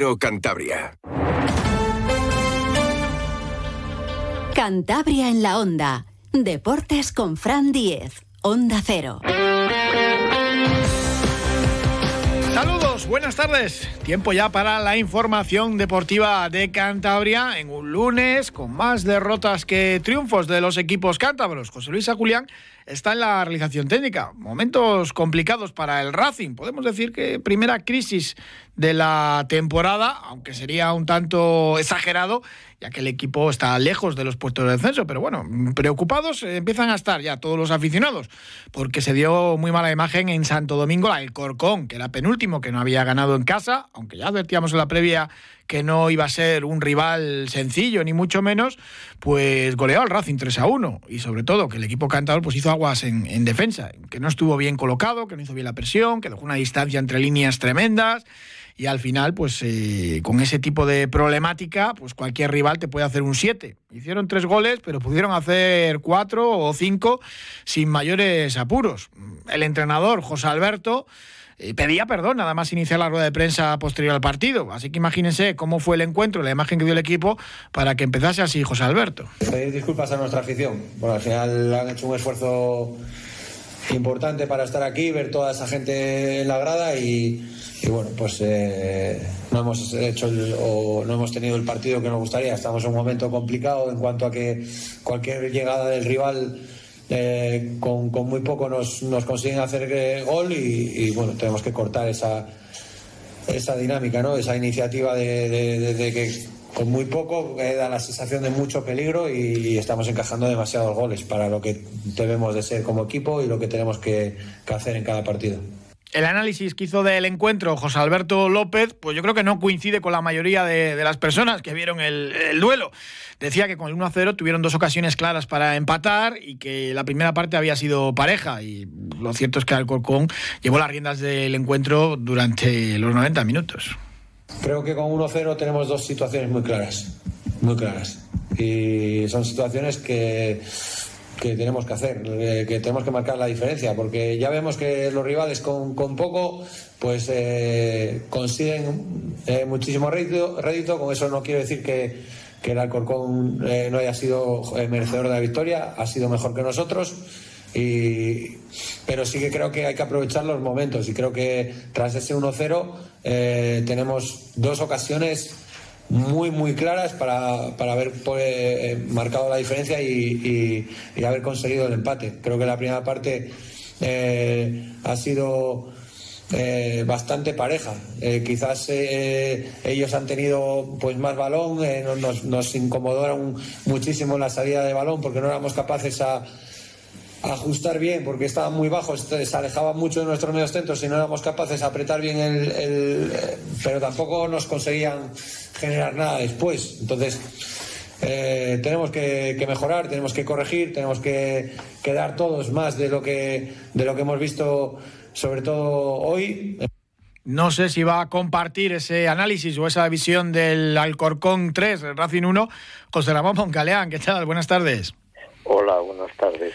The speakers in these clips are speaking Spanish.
Cantabria. Cantabria en la onda. Deportes con Fran Diez. Onda Cero. Saludos, buenas tardes. Tiempo ya para la información deportiva de Cantabria en un lunes con más derrotas que triunfos de los equipos cántabros. José Luis Julián está en la realización técnica. Momentos complicados para el Racing. Podemos decir que primera crisis de la temporada, aunque sería un tanto exagerado, ya que el equipo está lejos de los puestos de descenso. Pero bueno, preocupados empiezan a estar ya todos los aficionados, porque se dio muy mala imagen en Santo Domingo, el Corcón, que era penúltimo, que no había ganado en casa, aunque ya advertíamos en la previa que no iba a ser un rival sencillo, ni mucho menos, pues goleó al Racing 3 a 1. Y sobre todo que el equipo cantador pues hizo aguas en, defensa, que no estuvo bien colocado, que no hizo bien la presión, que dejó una distancia entre líneas tremendas. Y al final, pues eh, con ese tipo de problemática, pues cualquier rival te puede hacer un 7. Hicieron tres goles, pero pudieron hacer cuatro o cinco sin mayores apuros. El entrenador, José Alberto, pedía perdón nada más iniciar la rueda de prensa posterior al partido. Así que imagínense cómo fue el encuentro, la imagen que dio el equipo para que empezase así José Alberto. Pedir disculpas a nuestra afición. Bueno, al final han hecho un esfuerzo importante para estar aquí, ver toda esa gente en la grada y, bueno, pues eh, no hemos hecho o no hemos tenido el partido que nos gustaría. Estamos en un momento complicado en cuanto a que cualquier llegada del rival eh, con, muy poco nos, consiguen hacer eh, gol y, bueno, tenemos que cortar esa, esa dinámica, ¿no? esa iniciativa de, que con muy poco eh, da la sensación de mucho peligro y, estamos encajando demasiados goles para lo que debemos de ser como equipo y lo que tenemos que hacer en cada partido. El análisis que hizo del encuentro José Alberto López, pues yo creo que no coincide con la mayoría de, las personas que vieron el, duelo. Decía que con el 1-0 tuvieron dos ocasiones claras para empatar y que la primera parte había sido pareja. Y lo cierto es que Alcorcón llevó las riendas del encuentro durante los 90 minutos. Creo que con 1-0 tenemos dos situaciones muy claras, muy claras. Y son situaciones que que tenemos que hacer, eh, que tenemos que marcar la diferencia, porque ya vemos que los rivales con, poco pues eh, consiguen eh, muchísimo rédito, con eso no quiero decir que, que el Alcorcón no haya sido merecedor de la victoria, ha sido mejor que nosotros. Y, pero sí que creo que hay que aprovechar los momentos y creo que tras ese 1-0 tenemos dos ocasiones muy, muy claras para, para haber pues, eh, marcado la diferencia y, haber conseguido el empate. Creo que la primera parte eh, ha sido eh, bastante pareja. quizás ellos han tenido pues más balón, nos, nos incomodaron muchísimo la salida de balón porque no éramos capaces a ajustar bien porque estaban muy bajos, se alejaban mucho de nuestros medios centros y no éramos capaces de apretar bien el, pero tampoco nos conseguían generar nada después. Entonces, eh, tenemos que, mejorar, tenemos que corregir, tenemos que, que, dar todos más de lo que de lo que hemos visto, sobre todo hoy. No sé si va a compartir ese análisis o esa visión del Alcorcón 3, Racing 1, José Ramón Moncaleán. ¿Qué tal? Buenas tardes. Hola, buenas tardes.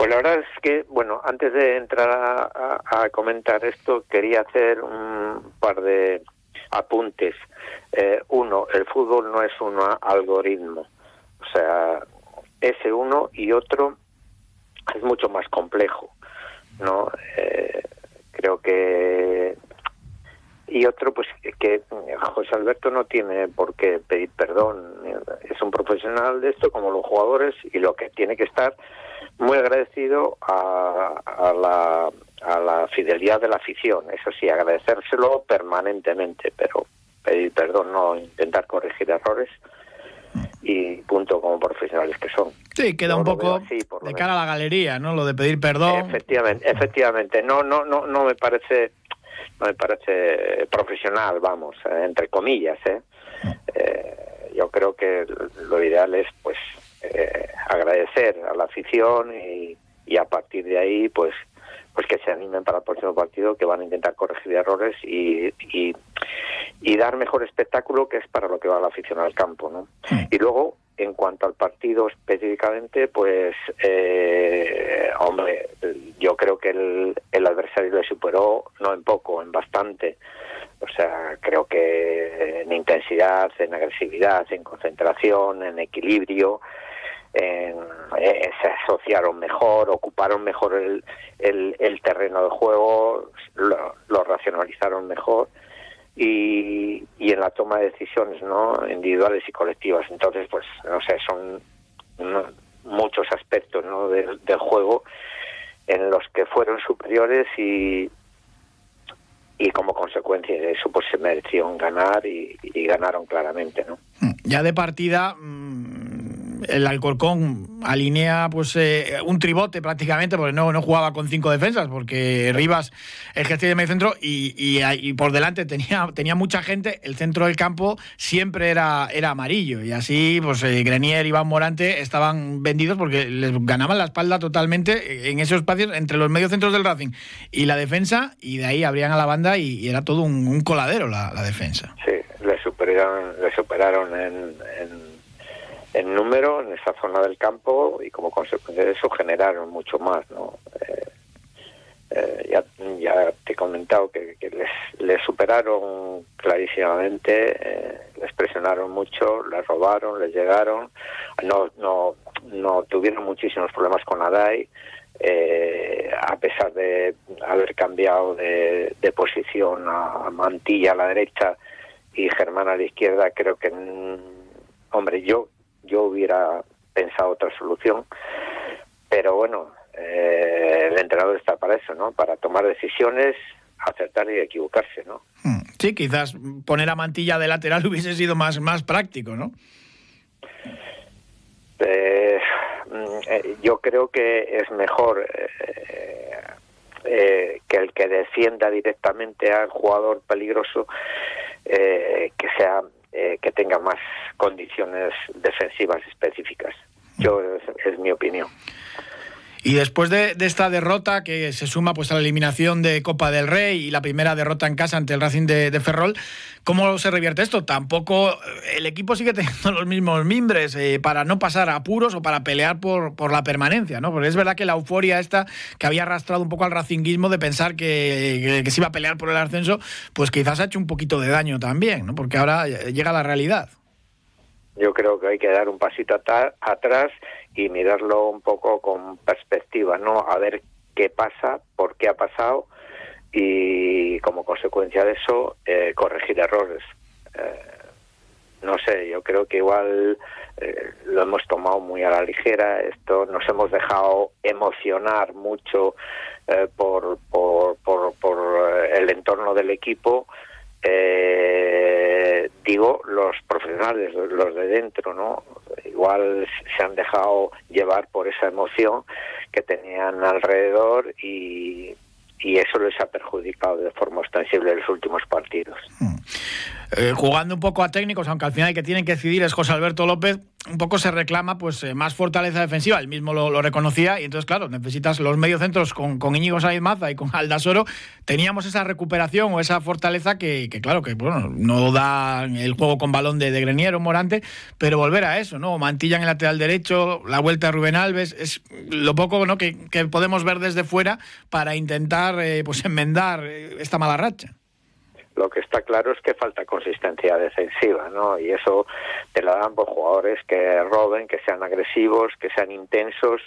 Pues la verdad es que, bueno, antes de entrar a, comentar esto, quería hacer un par de apuntes. Eh, uno, el fútbol no es un algoritmo. O sea, ese uno y otro es mucho más complejo, ¿no? Eh, creo que y otro pues que José Alberto no tiene por qué pedir perdón es un profesional de esto como los jugadores y lo que tiene que estar muy agradecido a, la, a la fidelidad de la afición, eso sí, agradecérselo permanentemente, pero pedir perdón, no intentar corregir errores y punto como profesionales que son. Sí, queda un poco de cara a la galería, ¿no? Lo de pedir perdón. Efectivamente, efectivamente. No, no, no, no me parece, no me parece profesional, vamos, eh, entre comillas, ¿eh? ¿eh? Yo creo que lo ideal es, pues, eh, agradecer a la afición y, a partir de ahí pues pues que se animen para el próximo partido que van a intentar corregir errores y, y, dar mejor espectáculo que es para lo que va la afición al campo ¿no? y luego en cuanto al partido específicamente pues eh, hombre yo creo que el, el adversario le superó no en poco en bastante O sea, creo que en intensidad, en agresividad, en concentración, en equilibrio, eh, se asociaron mejor, ocuparon mejor el, el, terreno de juego, lo, racionalizaron mejor y, y, en la toma de decisiones no individuales y colectivas. Entonces, pues, no sé, son muchos aspectos ¿no? del, juego en los que fueron superiores y, y como consecuencia de eso pues se merecieron ganar y, y ganaron claramente no ya de partida mm, el Alcorcón alinea pues eh, un tribote prácticamente, porque no, no jugaba con cinco defensas, porque Rivas ejercía de medio centro y, y, por delante tenía, tenía mucha gente, el centro del campo siempre era, era amarillo. Y así, pues eh, Grenier y Iván Morante estaban vendidos porque les ganaban la espalda totalmente en esos espacios entre los mediocentros del Racing y la defensa, y de ahí abrían a la banda y, era todo un, coladero la, defensa. Sí, le superaron, superaron en número en esa zona del campo y como consecuencia de eso generaron mucho más, ¿no? Eh, eh, ya, ya te he comentado que, les, superaron clarísimamente, eh, les presionaron mucho, les robaron, les llegaron, no, no, no tuvieron muchísimos problemas con Adai, a pesar de haber cambiado de, de posición a Mantilla a la derecha y Germán a la izquierda, creo que, mm, hombre, yo yo hubiera pensado otra solución, pero bueno, eh, el entrenador está para eso, ¿no? Para tomar decisiones, acertar y equivocarse, ¿no? Hmm. Sí, quizás poner a Mantilla de lateral hubiese sido más, más práctico, ¿no? Eh, mm, eh, yo creo que es mejor que el que defienda directamente al jugador peligroso que sea eh, que tenga más condiciones defensivas específicas. Yo es, mi opinión. Y después de, esta derrota que se suma pues a la eliminación de Copa del Rey y la primera derrota en casa ante el Racing de, Ferrol, ¿cómo se revierte esto? Tampoco eh, el equipo sigue teniendo los mismos mimbres eh, para no pasar a apuros o para pelear por, por la permanencia, ¿no? Porque es verdad que la euforia esta que había arrastrado un poco al racinguismo de pensar que, que se iba a pelear por el ascenso, pues quizás ha hecho un poquito de daño también, ¿no? Porque ahora llega la realidad. Yo creo que hay que dar un pasito atrás y mirarlo un poco con perspectiva, ¿no? A ver qué pasa, por qué ha pasado y como consecuencia de eso eh, corregir errores. Eh, no sé, yo creo que igual eh, lo hemos tomado muy a la ligera, esto nos hemos dejado emocionar mucho por, por, por, por el entorno del equipo eh, digo los profesionales, los de dentro, ¿no? Igual se han dejado llevar por esa emoción que tenían alrededor y, y eso les ha perjudicado de forma ostensible en los últimos partidos. Hmm. Eh, jugando un poco a técnicos, aunque al final el que tienen que decidir es José Alberto López, un poco se reclama pues eh, más fortaleza defensiva, él mismo lo, reconocía y entonces claro, necesitas los mediocentros con, con Íñigo Saiz Maza y con Aldasoro, teníamos esa recuperación o esa fortaleza que, claro, que bueno, no da el juego con balón de, de Morante, pero volver a eso, ¿no? Mantilla en el lateral derecho, la vuelta de Rubén Alves, es lo poco ¿no? que, podemos ver desde fuera para intentar eh, pues enmendar esta mala racha. Lo que está claro es que falta consistencia defensiva, ¿no? Y eso te la dan por jugadores que roben, que sean agresivos, que sean intensos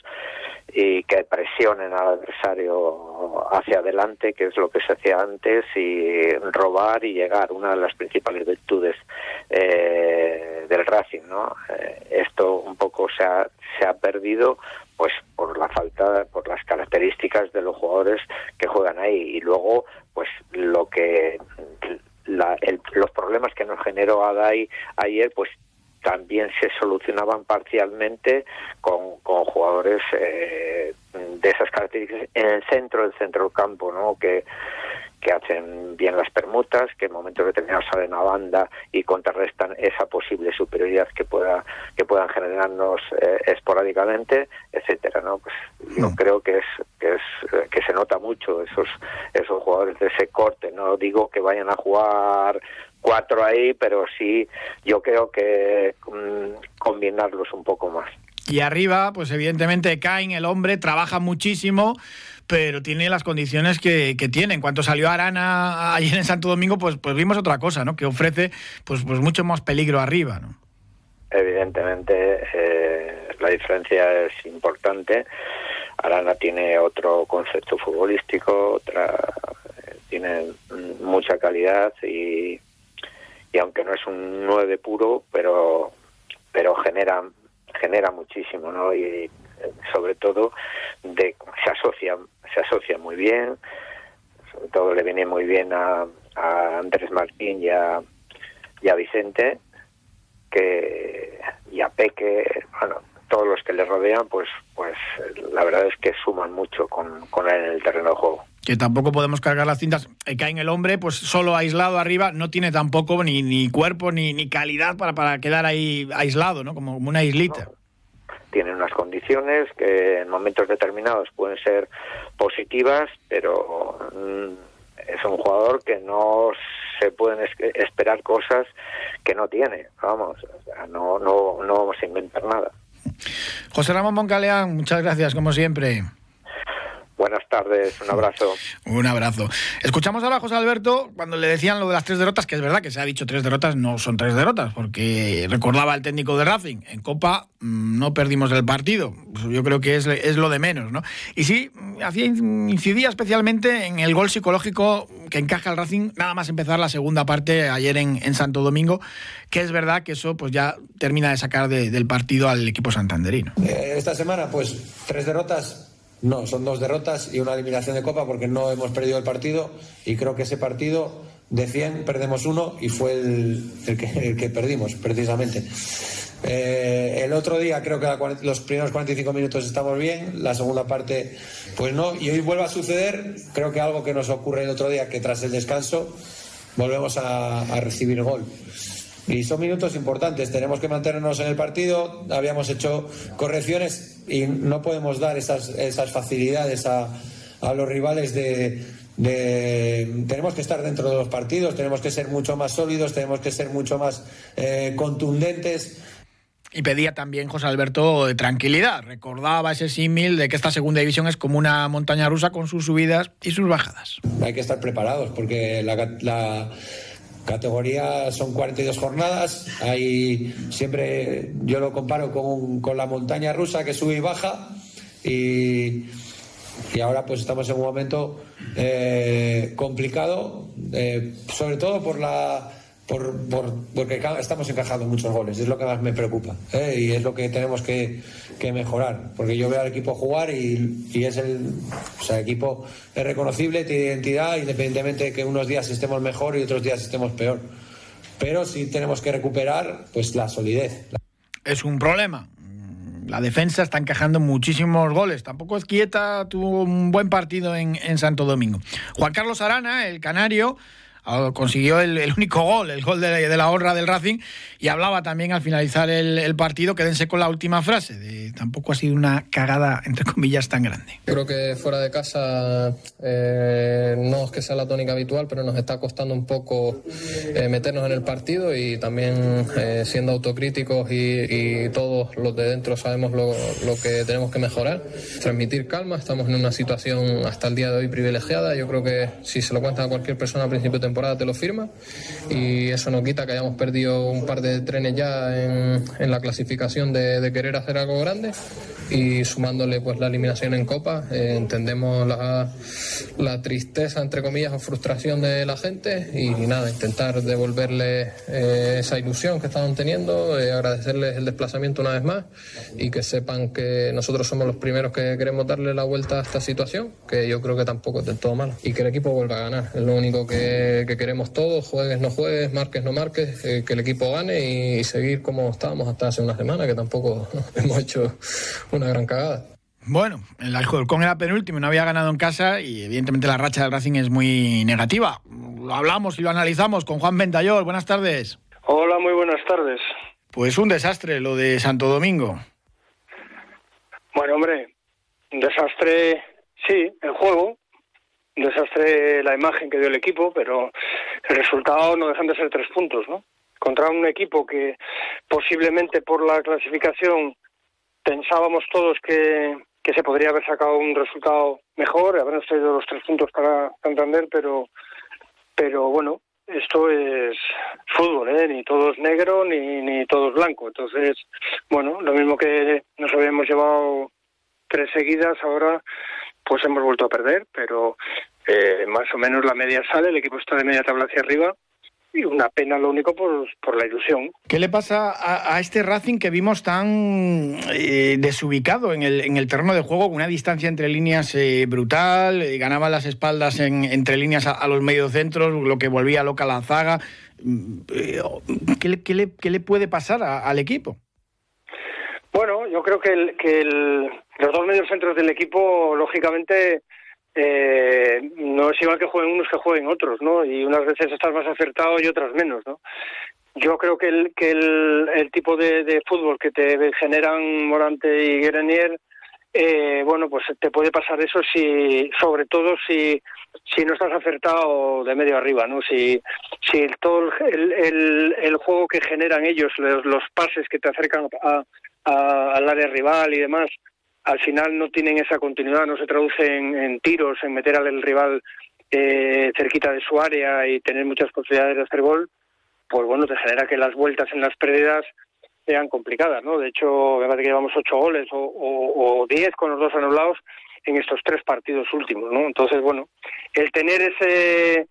y que presionen al adversario hacia adelante, que es lo que se hacía antes, y robar y llegar, una de las principales virtudes eh, del Racing, ¿no? Eh, esto un poco se ha, se ha perdido pues por la falta, por las características de los jugadores que juegan ahí y luego pues lo que los problemas que nos generó Adai ayer pues también se solucionaban parcialmente con, con jugadores eh, de esas características en el centro del centro del campo, ¿no? Que, que hacen bien las permutas, que en momentos determinados salen a banda y contrarrestan esa posible superioridad que pueda que puedan generarnos eh, esporádicamente, etcétera, ¿no? Pues yo mm. creo que es que es que se nota mucho esos esos jugadores de ese corte, no digo que vayan a jugar cuatro ahí, pero sí yo creo que mm, combinarlos un poco más. Y arriba, pues evidentemente Cain, el hombre, trabaja muchísimo, pero tiene las condiciones que, tiene. En cuanto salió Arana ayer en Santo Domingo, pues, pues vimos otra cosa, ¿no? Que ofrece pues, pues mucho más peligro arriba, ¿no? Evidentemente, eh, la diferencia es importante. Arana tiene otro concepto futbolístico, otra tiene mucha calidad y, y aunque no es un 9 puro, pero pero genera genera muchísimo, ¿no? Y sobre todo de se asocia se asocia muy bien, sobre todo le viene muy bien a, a Andrés Martín y a, y a Vicente que y a Peque, bueno, todos los que le rodean, pues pues la verdad es que suman mucho con, con él en el terreno de juego que tampoco podemos cargar las cintas, eh, cae en el hombre, pues solo aislado arriba, no tiene tampoco ni, ni cuerpo ni, ni calidad para, para quedar ahí aislado, ¿no? Como una islita. Tiene unas condiciones que en momentos determinados pueden ser positivas, pero mm, es un jugador que no se pueden esperar cosas que no tiene, vamos, no, no, no vamos a inventar nada. José Ramón Moncaleán, muchas gracias, como siempre. Buenas tardes, un abrazo. un abrazo. Escuchamos ahora a José Alberto cuando le decían lo de las tres derrotas, que es verdad que se ha dicho tres derrotas, no son tres derrotas, porque recordaba el técnico de Racing, en Copa mm, no perdimos el partido, yo creo que es, es lo de menos, ¿no? Y sí, hacía, incidía especialmente en el gol psicológico que encaja el Racing, nada más empezar la segunda parte ayer en, en Santo Domingo, que es verdad que eso pues ya termina de sacar del partido al equipo santanderino. Eh, esta semana, pues tres derrotas no, son dos derrotas y una eliminación de Copa porque no hemos perdido el partido y creo que ese partido de 100 perdemos uno y fue el, que, perdimos precisamente. Eh, el otro día creo que los primeros 45 minutos estamos bien, la segunda parte pues no, y hoy vuelve a suceder, creo que algo que nos ocurre el otro día, que tras el descanso volvemos a, a recibir gol. Y son minutos importantes, tenemos que mantenernos en el partido, habíamos hecho correcciones y no podemos dar esas, esas facilidades a, a los rivales de, tenemos que estar dentro de los partidos, tenemos que ser mucho más sólidos, tenemos que ser mucho más eh, contundentes. Y pedía también José Alberto tranquilidad. Recordaba ese símil de que esta segunda división es como una montaña rusa con sus subidas y sus bajadas. Hay que estar preparados porque la, la categoría son 42 jornadas. Hay siempre, yo lo comparo con, con la montaña rusa que sube y baja. Y, y ahora pues estamos en un momento eh, complicado, eh, sobre todo por la por, porque estamos encajando muchos goles, es lo que más me preocupa ¿eh? y es lo que tenemos que, mejorar, porque yo veo al equipo jugar y, es el, o sea, equipo es reconocible, tiene identidad, independientemente de que unos días estemos mejor y otros días estemos peor. Pero sí tenemos que recuperar pues la solidez. Es un problema. La defensa está encajando muchísimos goles. Tampoco es quieta, tuvo un buen partido en, en Santo Domingo. Juan Carlos Arana, el canario, consiguió el, único gol, el gol de, la honra del Racing, y hablaba también al finalizar el, partido, quédense con la última frase, de tampoco ha sido una cagada, entre comillas, tan grande. Creo que fuera de casa eh, no es que sea la tónica habitual, pero nos está costando un poco eh, meternos en el partido y también eh, siendo autocríticos y, todos los de dentro sabemos lo, lo que tenemos que mejorar, transmitir calma, estamos en una situación hasta el día de hoy privilegiada, yo creo que si se lo cuentan a cualquier persona a principio de temporada te lo firma. Y eso no quita que hayamos perdido un par de trenes ya en, en la clasificación de, de, querer hacer algo grande. Y sumándole pues la eliminación en Copa eh, entendemos la, la, tristeza entre comillas o frustración de la gente. Y, nada, intentar devolverle eh, esa ilusión que estaban teniendo, eh, agradecerles el desplazamiento una vez más y que sepan que nosotros somos los primeros que queremos darle la vuelta a esta situación, que yo creo que tampoco es del todo malo. Y que el equipo vuelva a ganar, es lo único que que queremos todos, juegues, no juegues, marques, no marques, eh, que el equipo gane y, seguir como estábamos hasta hace una semana, que tampoco hemos hecho una gran cagada. Bueno, el Alcorcón era penúltimo, no había ganado en casa y evidentemente la racha del Racing es muy negativa. Lo hablamos y lo analizamos con Juan Ventayol. Buenas tardes. Hola, muy buenas tardes. Pues un desastre lo de Santo Domingo. Bueno, hombre, un desastre, sí, el juego, desastre la imagen que dio el equipo, pero el resultado no dejan de ser tres puntos, ¿no? Contra un equipo que posiblemente por la clasificación pensábamos todos que, que se podría haber sacado un resultado mejor, habrán traído los tres puntos para Santander, pero, pero bueno, esto es fútbol, ¿eh? ni todo es negro ni, ni todo es blanco. Entonces, bueno, lo mismo que nos habíamos llevado tres seguidas, ahora pues hemos vuelto a perder, pero eh, más o menos la media sale, el equipo está de media tabla hacia arriba y una pena lo único por, por la ilusión. ¿Qué le pasa a, este Racing que vimos tan eh, desubicado en el, en el terreno de juego, con una distancia entre líneas eh, brutal, ganaba las espaldas en, entre líneas a, los mediocentros, lo que volvía loca la zaga? Mm, ¿Qué le, qué le, qué le puede pasar al equipo? Bueno, yo creo que, el, que el, los dos mediocentros del equipo, lógicamente, eh, no es igual que jueguen unos que jueguen otros, ¿no? Y unas veces estás más acertado y otras menos, ¿no? Yo creo que el, que el, el tipo de, fútbol que te generan Morante y Grenier, eh, bueno, pues te puede pasar eso si, sobre todo si, si no estás acertado de medio arriba, ¿no? Si, si todo el, el, el juego que generan ellos, los, los pases que te acercan a, a, al área rival y demás, al final no tienen esa continuidad, no se traduce en, tiros, en meter al rival eh, cerquita de su área y tener muchas posibilidades de hacer gol, pues bueno, te genera que las vueltas en las pérdidas sean complicadas, ¿no? De hecho, me parece que llevamos ocho goles o, diez con los dos anulados en estos tres partidos últimos, ¿no? Entonces, bueno, el tener ese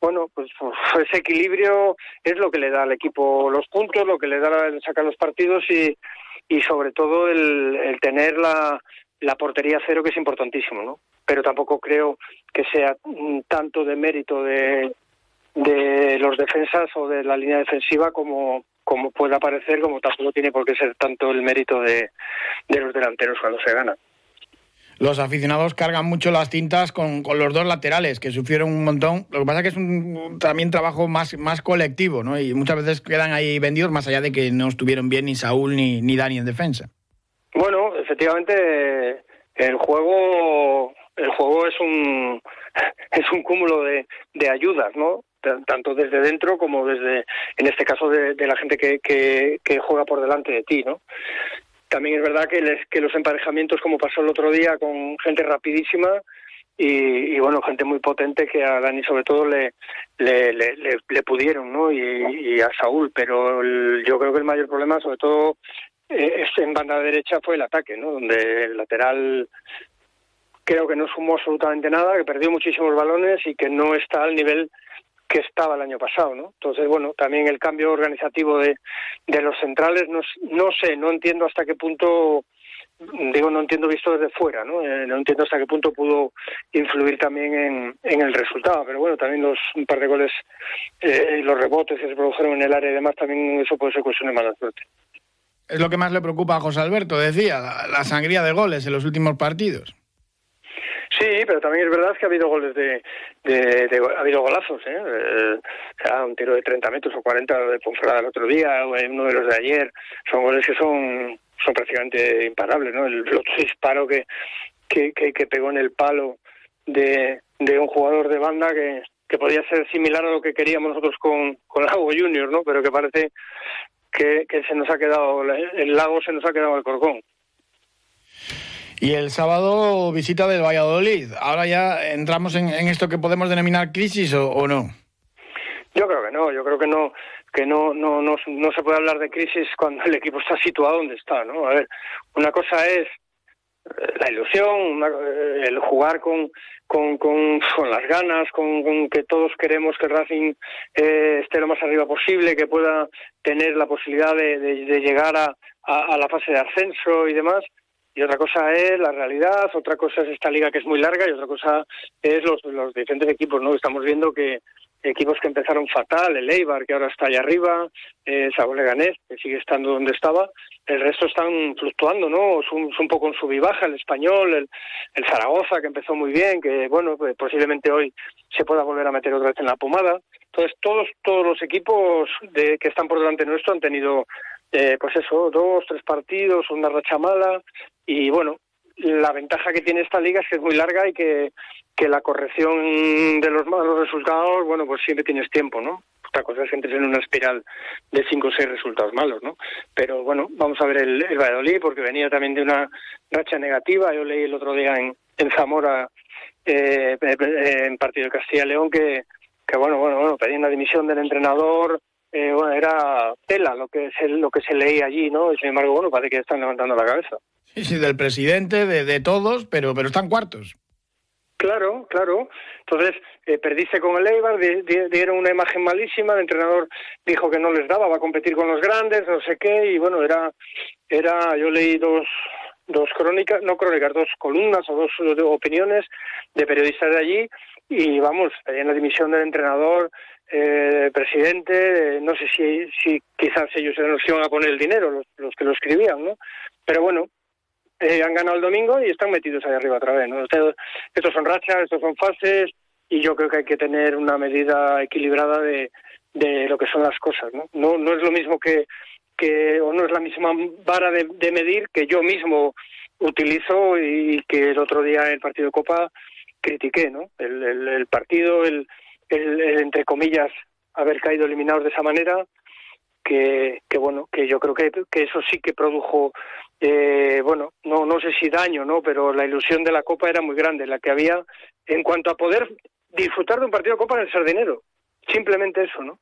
bueno, pues, pues ese equilibrio es lo que le da al equipo los puntos, lo que le da sacar los partidos y, y sobre todo el, tener la, la portería cero que es importantísimo, ¿no? Pero tampoco creo que sea tanto de mérito de, de los defensas o de la línea defensiva como como pueda parecer, como tampoco tiene por qué ser tanto el mérito de, de los delanteros cuando se gana los aficionados cargan mucho las tintas con, con, los dos laterales, que sufrieron un montón. Lo que pasa es que es un también trabajo más, más colectivo, ¿no? Y muchas veces quedan ahí vendidos, más allá de que no estuvieron bien ni Saúl ni, ni Dani en defensa. Bueno, efectivamente, el juego, el juego es un, es un cúmulo de, de ayudas, ¿no? tanto desde dentro como desde, en este caso, de, de la gente que, que, que, juega por delante de ti, ¿no? También es verdad que, les, que los emparejamientos, como pasó el otro día, con gente rapidísima y, bueno, gente muy potente que a Dani sobre todo le, le, le, pudieron, ¿no? Y, a Saúl, pero yo creo que el mayor problema, sobre todo eh, en banda derecha, fue el ataque, ¿no? Donde el lateral creo que no sumó absolutamente nada, que perdió muchísimos balones y que no está al nivel que estaba el año pasado, ¿no? Entonces, bueno, también el cambio organizativo de, de los centrales, no, no sé, no entiendo hasta qué punto, digo, no entiendo visto desde fuera, ¿no? Eh, no entiendo hasta qué punto pudo influir también en, en el resultado, pero bueno, también los un par de goles, eh, los rebotes que se produjeron en el área y demás, también eso puede ser cuestión de mala suerte. Es lo que más le preocupa a José Alberto, decía, la sangría de goles en los últimos partidos. Sí, pero también es verdad que ha habido goles de, de, ha habido golazos, ¿eh? ¿eh? o sea, un tiro de 30 metros o 40 de Ponferrada el otro día, uno de los de ayer, son goles que son son prácticamente imparables, ¿no? El, otro disparo que, que, que, pegó en el palo de, de un jugador de banda que, que podía ser similar a lo que queríamos nosotros con, con Lago Junior, ¿no? Pero que parece que, que se nos ha quedado, el Lago se nos ha quedado el corcón. Y el sábado visita del Valladolid. Ahora ya entramos en, esto que podemos denominar crisis o, no. Yo creo que no, yo creo que no, que no, no, no, no se puede hablar de crisis cuando el equipo está situado donde está, ¿no? A ver, una cosa es eh, la ilusión, eh, el jugar con, con, con, con las ganas, con, que todos queremos que Racing eh, esté lo más arriba posible, que pueda tener la posibilidad de, de, llegar a, a, la fase de ascenso y demás y otra cosa es la realidad, otra cosa es esta liga que es muy larga y otra cosa es los, los diferentes equipos, ¿no? Estamos viendo que equipos que empezaron fatal, el Eibar, que ahora está allá arriba, eh, Sabor Leganés, que sigue estando donde estaba, el resto están fluctuando, ¿no? Es un, poco en sub baja, el Español, el, el Zaragoza, que empezó muy bien, que, bueno, pues posiblemente hoy se pueda volver a meter otra vez en la pomada. Entonces, todos, todos los equipos de, que están por delante nuestro han tenido eh, pues eso, dos, tres partidos, una racha mala y bueno, la ventaja que tiene esta liga es que es muy larga y que, que la corrección de los malos resultados, bueno, pues siempre tienes tiempo, ¿no? otra cosa es que entres en una espiral de cinco o seis resultados malos, ¿no? Pero bueno, vamos a ver el, Valladolid, porque venía también de una racha negativa. Yo leí el otro día en, en Zamora, eh, en partido de Castilla y León, que, que bueno, bueno, bueno, pedían la dimisión del entrenador, eh, bueno, era tela lo que se, lo que se leía allí, ¿no? Y sin embargo, bueno, parece que están levantando la cabeza. Sí, sí, del presidente, de, de todos, pero, pero están cuartos. Claro, claro. Entonces, eh, perdiste con el Eibar, di- di- dieron una imagen malísima, el entrenador dijo que no les daba, va a competir con los grandes, no sé qué, y bueno, era, era yo leí dos, dos crónicas, no crónicas, dos columnas o dos opiniones de periodistas de allí, y vamos, en la dimisión del entrenador, eh, presidente, no sé si, si quizás ellos eran los que iban a poner el dinero, los, los que lo escribían, ¿no? Pero bueno, eh, han ganado el domingo y están metidos ahí arriba otra vez. ¿no? Estos, estos son rachas, estos son fases y yo creo que hay que tener una medida equilibrada de, de lo que son las cosas. ¿no? No, no es lo mismo que, que, o no es la misma vara de, de medir que yo mismo utilizo y que el otro día en el partido de Copa critiqué. ¿no? El partido, el, el, el, entre comillas, haber caído eliminados de esa manera, que, que bueno, que yo creo que, que eso sí que produjo eh, bueno, no, no sé si daño, ¿no? Pero la ilusión de la Copa era muy grande, la que había en cuanto a poder disfrutar de un partido de Copa en el Sardinero. Simplemente eso, ¿no?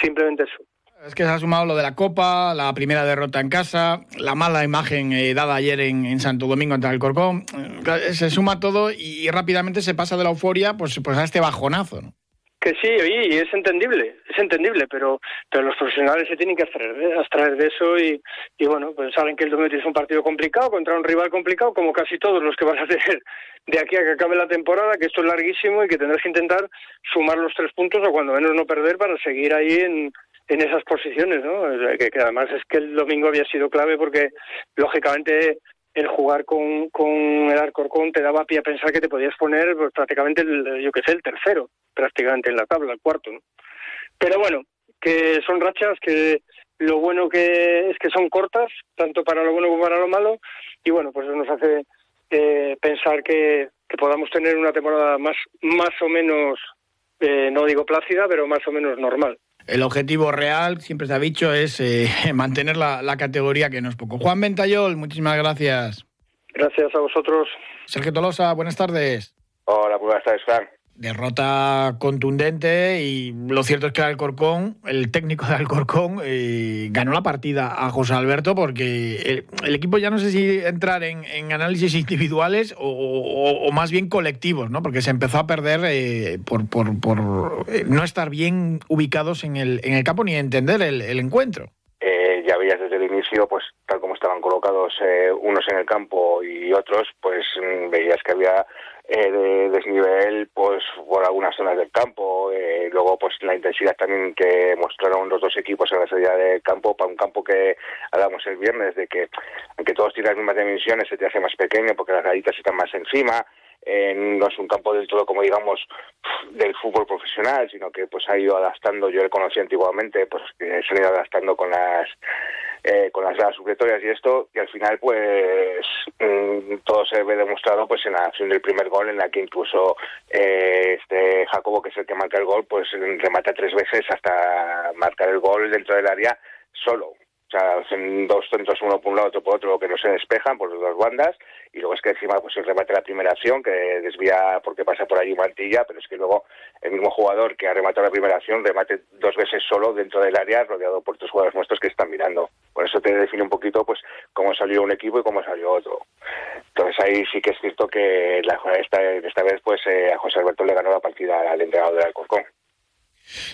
Simplemente eso. Es que se ha sumado lo de la Copa, la primera derrota en casa, la mala imagen eh, dada ayer en, en, Santo Domingo ante el Corcón. Eh, se suma todo y, y, rápidamente se pasa de la euforia pues, pues a este bajonazo, ¿no? Que sí, y es entendible, es entendible, pero pero los profesionales se tienen que abstraer, abstraer de eso y, y bueno, pues saben que el domingo es un partido complicado contra un rival complicado, como casi todos los que vas a tener de aquí a que acabe la temporada, que esto es larguísimo y que tendrás que intentar sumar los tres puntos o cuando menos no perder para seguir ahí en, en esas posiciones, ¿no? Que además es que el domingo había sido clave porque lógicamente el jugar con, con el Alcorcón te daba pie a pensar que te podías poner pues, prácticamente, el, yo qué sé, el tercero, prácticamente en la tabla, el cuarto. ¿no? Pero bueno, que son rachas que lo bueno que es que son cortas, tanto para lo bueno como para lo malo, y bueno, pues eso nos hace eh, pensar que, que podamos tener una temporada más, más o menos, eh, no digo plácida, pero más o menos normal. El objetivo real, siempre se ha dicho, es eh, mantener la, la, categoría, que no es poco. Juan Ventayol, muchísimas gracias. Gracias a vosotros. Sergio Tolosa, buenas tardes. Hola, buenas tardes, Fran. Derrota contundente y lo cierto es que Alcorcón, el técnico de Alcorcón, eh, ganó la partida a José Alberto porque el, equipo ya no sé si entrar en, análisis individuales o, más bien colectivos, ¿no? Porque se empezó a perder eh, por, por, por, no estar bien ubicados en el, en el campo ni entender el, el encuentro. Eh, ya veías desde el inicio, pues tal como estaban colocados eh, unos en el campo y otros, pues veías que había eh, de desnivel pues por algunas zonas del campo. Eh, luego pues la intensidad también que mostraron los dos equipos en la salida del campo para un campo que hablamos el viernes de que aunque todos tienen las mismas dimensiones se te hace más pequeño porque las gallitas están más encima eh, no es un campo del todo como digamos del fútbol profesional sino que pues ha ido adaptando yo le conocí antiguamente pues se han ido adaptando con las eh, con las gradas supletorias y esto, y al final pues mmm, todo se ve demostrado pues en la acción del primer gol en la que incluso eh, este Jacobo, que es el que marca el gol, pues remata tres veces hasta marcar el gol dentro del área solo. O sea, hacen dos centros, uno por un lado, otro por otro, que no se despejan por las dos bandas, y luego es que encima pues el remate la primera acción, que desvía porque pasa por allí Mantilla, pero es que luego el mismo jugador que ha rematado la primera acción remate dos veces solo dentro del área, rodeado por tres jugadores nuestros que están mirando. Por eso te define un poquito pues cómo salió un equipo y cómo salió otro. Entonces ahí sí que es cierto que la, esta, esta vez pues eh, a José Alberto le ganó la partida al entrenador del Alcorcón.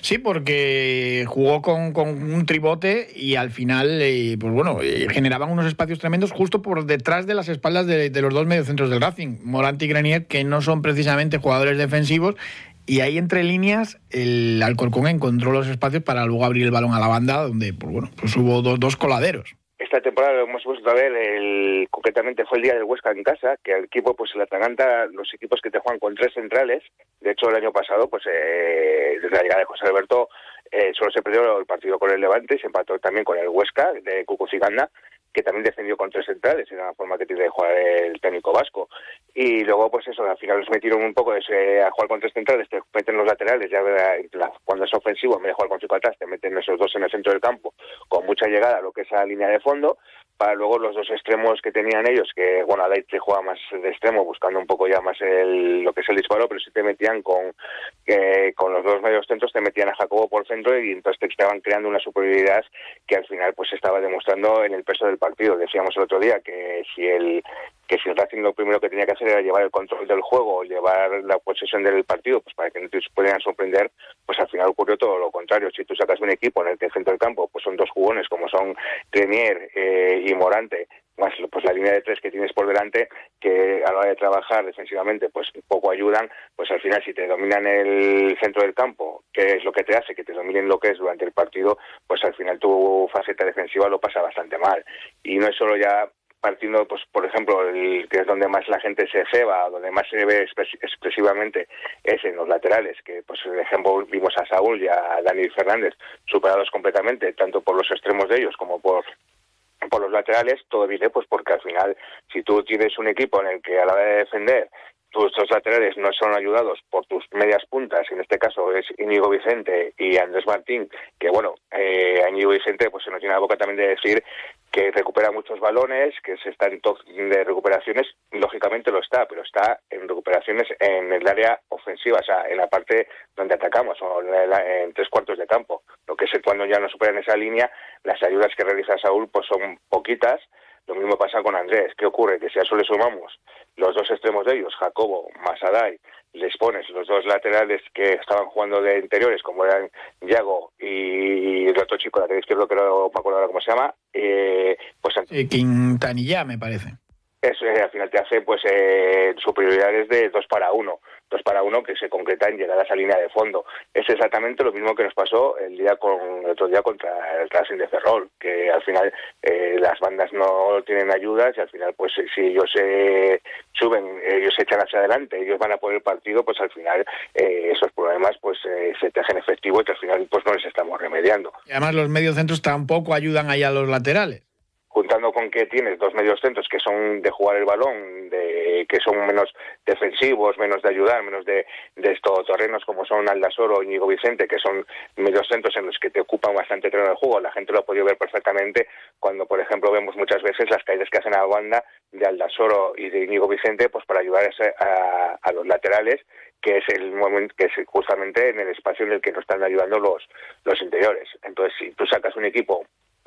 Sí, porque jugó con, un tribote y al final, eh, pues bueno, eh, generaban unos espacios tremendos justo por detrás de las espaldas de, los dos mediocentros del Racing, Morant y Grenier, que no son precisamente jugadores defensivos. Y ahí entre líneas el Alcorcón encontró los espacios para luego abrir el balón a la banda, donde pues bueno, pues hubo dos coladeros esta temporada lo hemos vuelto a ver, el, concretamente fue el día del Huesca en casa, que el equipo pues se le atraganta los equipos que te juegan con tres centrales. De hecho, el año pasado, pues eh, desde la llegada de José Alberto, eh, solo se perdió el partido con el Levante y se empató también con el Huesca de Cucuciganda, que también defendió con tres centrales, era la forma que tiene de jugar el técnico vasco. Y luego, pues eso, al final los metieron un poco ese, a jugar con tres centrales, te meten los laterales, ya cuando es ofensivo, en vez de jugar atrás, te meten esos dos en el centro del campo, con mucha llegada a lo que es la línea de fondo, para luego los dos extremos que tenían ellos, que bueno, Adait se juega más de extremo, buscando un poco ya más el, lo que es el disparo, pero si te metían con, eh, con los dos medios centros, te metían a Jacobo por centro y entonces te estaban creando una superioridad que al final pues estaba demostrando en el peso del partido. Decíamos el otro día que si el que si el Racing lo primero que tenía que hacer era llevar el control del juego, llevar la posesión del partido, pues para que no te pudieran sorprender, pues al final ocurrió todo lo contrario. Si tú sacas un equipo en el que el centro del campo pues son dos jugones como son Premier eh, y Morante, más pues la línea de tres que tienes por delante, que a la hora de trabajar defensivamente pues poco ayudan, pues al final si te dominan el centro del campo, que es lo que te hace que te dominen lo que es durante el partido, pues al final tu faceta defensiva lo pasa bastante mal. Y no es solo ya partiendo, pues por ejemplo, el, que es donde más la gente se ceba, donde más se ve expresivamente, es en los laterales, que pues por ejemplo vimos a Saúl y a Dani Fernández superados completamente, tanto por los extremos de ellos como por por los laterales, todo viene pues porque al final, si tú tienes un equipo en el que a la hora de defender tus dos laterales no son ayudados por tus medias puntas, en este caso es Íñigo Vicente y Andrés Martín, que bueno, eh, Íñigo Vicente pues se nos tiene la boca también de decir que recupera muchos balones, que se está en top de recuperaciones, lógicamente lo está, pero está en recuperaciones en el área ofensiva, o sea, en la parte donde atacamos, o en, tres cuartos de campo. Lo que es cuando ya no superan esa línea, las ayudas que realiza Saúl pues son poquitas, lo mismo pasa con Andrés. ¿Qué ocurre? Que si a eso le sumamos los dos extremos de ellos, Jacobo, Masadai, les pones los dos laterales que estaban jugando de interiores, como eran Yago y el otro chico, lateral izquierdo, que no me acuerdo ahora cómo se llama, eh, pues... Eh, Quintanilla, me parece. Eso eh, al final te hace pues eh, superioridades de dos para uno dos para uno que se concreta en llegar a esa línea de fondo. Es exactamente lo mismo que nos pasó el día con el otro día contra el Racing de Ferrol, que al final eh, las bandas no tienen ayudas y al final pues si ellos se suben, ellos se echan hacia adelante, ellos van a poner el partido, pues al final eh, esos problemas pues eh, se te hacen efectivo y al final pues no les estamos remediando. Y además los medios centros tampoco ayudan ahí a los laterales con que tienes dos medios centros que son de jugar el balón, de que son menos defensivos, menos de ayudar, menos de, de estos terrenos como son Aldasoro o Íñigo Vicente, que son medios centros en los que te ocupan bastante terreno del juego. La gente lo ha podido ver perfectamente cuando, por ejemplo, vemos muchas veces las caídas que hacen a la banda de Aldasoro y de Íñigo Vicente, pues para ayudar a, a los laterales que es el momento que es justamente en el espacio en el que nos están ayudando los los interiores. Entonces, si tú sacas un equipo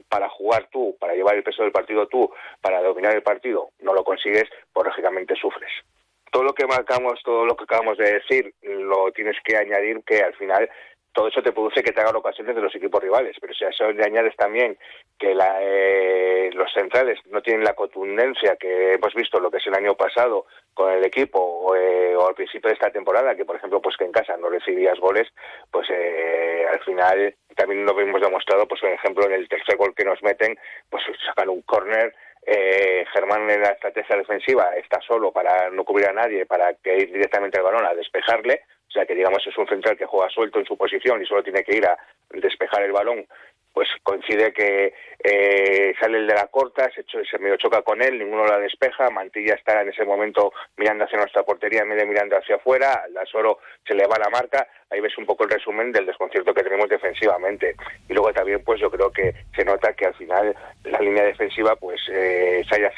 para jugar tú, para llevar el peso del partido tú, para dominar el partido, no lo consigues, pues lógicamente sufres. Todo lo que marcamos, todo lo que acabamos de decir, lo tienes que añadir que al final todo eso te produce que te hagan ocasiones de los equipos rivales. Pero si a eso le añades también que la, eh, los centrales no tienen la contundencia que hemos visto lo que es el año pasado con el equipo o, eh, al principio de esta temporada, que por ejemplo pues que en casa no recibías goles, pues eh, al final también lo hemos demostrado, pues por ejemplo en el tercer gol que nos meten, pues sacan un córner eh, Germán en la estrategia defensiva está solo para no cubrir a nadie, para que ir directamente al balón a despejarle, o sea que digamos es un central que juega suelto en su posición y solo tiene que ir a despejar el balón pues coincide que eh, sale el de la corta, se, se medio choca con él, ninguno la despeja, Mantilla está en ese momento mirando hacia nuestra portería de mirando hacia afuera, la Soro se le va la marca, ahí ves un poco el resumen del desconcierto que tenemos defensivamente. Y luego también pues yo creo que se nota que al final la línea defensiva pues eh, se haya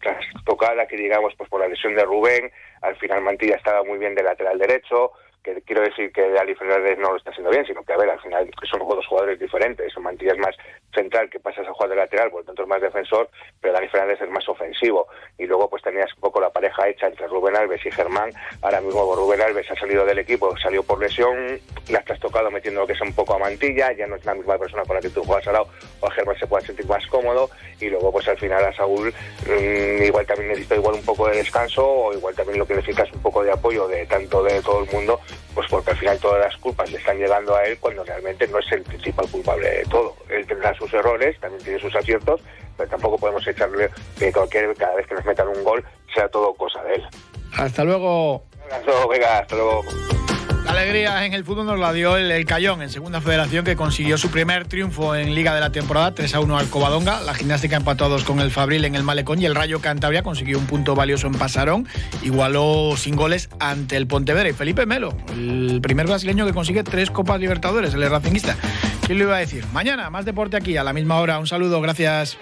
tras tocada, que digamos pues por la lesión de Rubén, al final Mantilla estaba muy bien de lateral derecho, que quiero decir que Ali Fernández no lo está haciendo bien, sino que, a ver, al final son dos jugadores diferentes. Son Mantilla es más central, que pasas a jugar de lateral, por lo tanto es más defensor, pero Dani Fernández es más ofensivo. Y luego pues tenías un poco la pareja hecha entre Rubén Alves y Germán. Ahora mismo Rubén Alves ha salido del equipo, salió por lesión, la has tocado metiendo lo que es un poco a Mantilla, ya no es la misma persona con la que tú juegas al lado, o a Germán se puede sentir más cómodo, y luego pues al final a Saúl mm, igual también necesita igual un poco de descanso, o igual también lo que necesita es un poco de apoyo de tanto de todo el mundo, pues porque al final todas las culpas le están llegando a él cuando realmente no es el principal culpable de todo. Él tendrá sus errores, también tiene sus aciertos, pero tampoco podemos echarle que cualquier, cada vez que nos metan un gol sea todo cosa de él. Hasta luego. Hasta luego, venga, hasta luego. Alegría en el fútbol nos la dio el, el, Cayón en segunda federación que consiguió su primer triunfo en Liga de la temporada 3 a 1 al Covadonga. La gimnástica empató a con el Fabril en el Malecón y el Rayo Cantabria consiguió un punto valioso en Pasarón. Igualó sin goles ante el Pontevedra y Felipe Melo, el primer brasileño que consigue tres Copas Libertadores, el Racingista. ¿Quién lo iba a decir? Mañana más deporte aquí a la misma hora. Un saludo, gracias.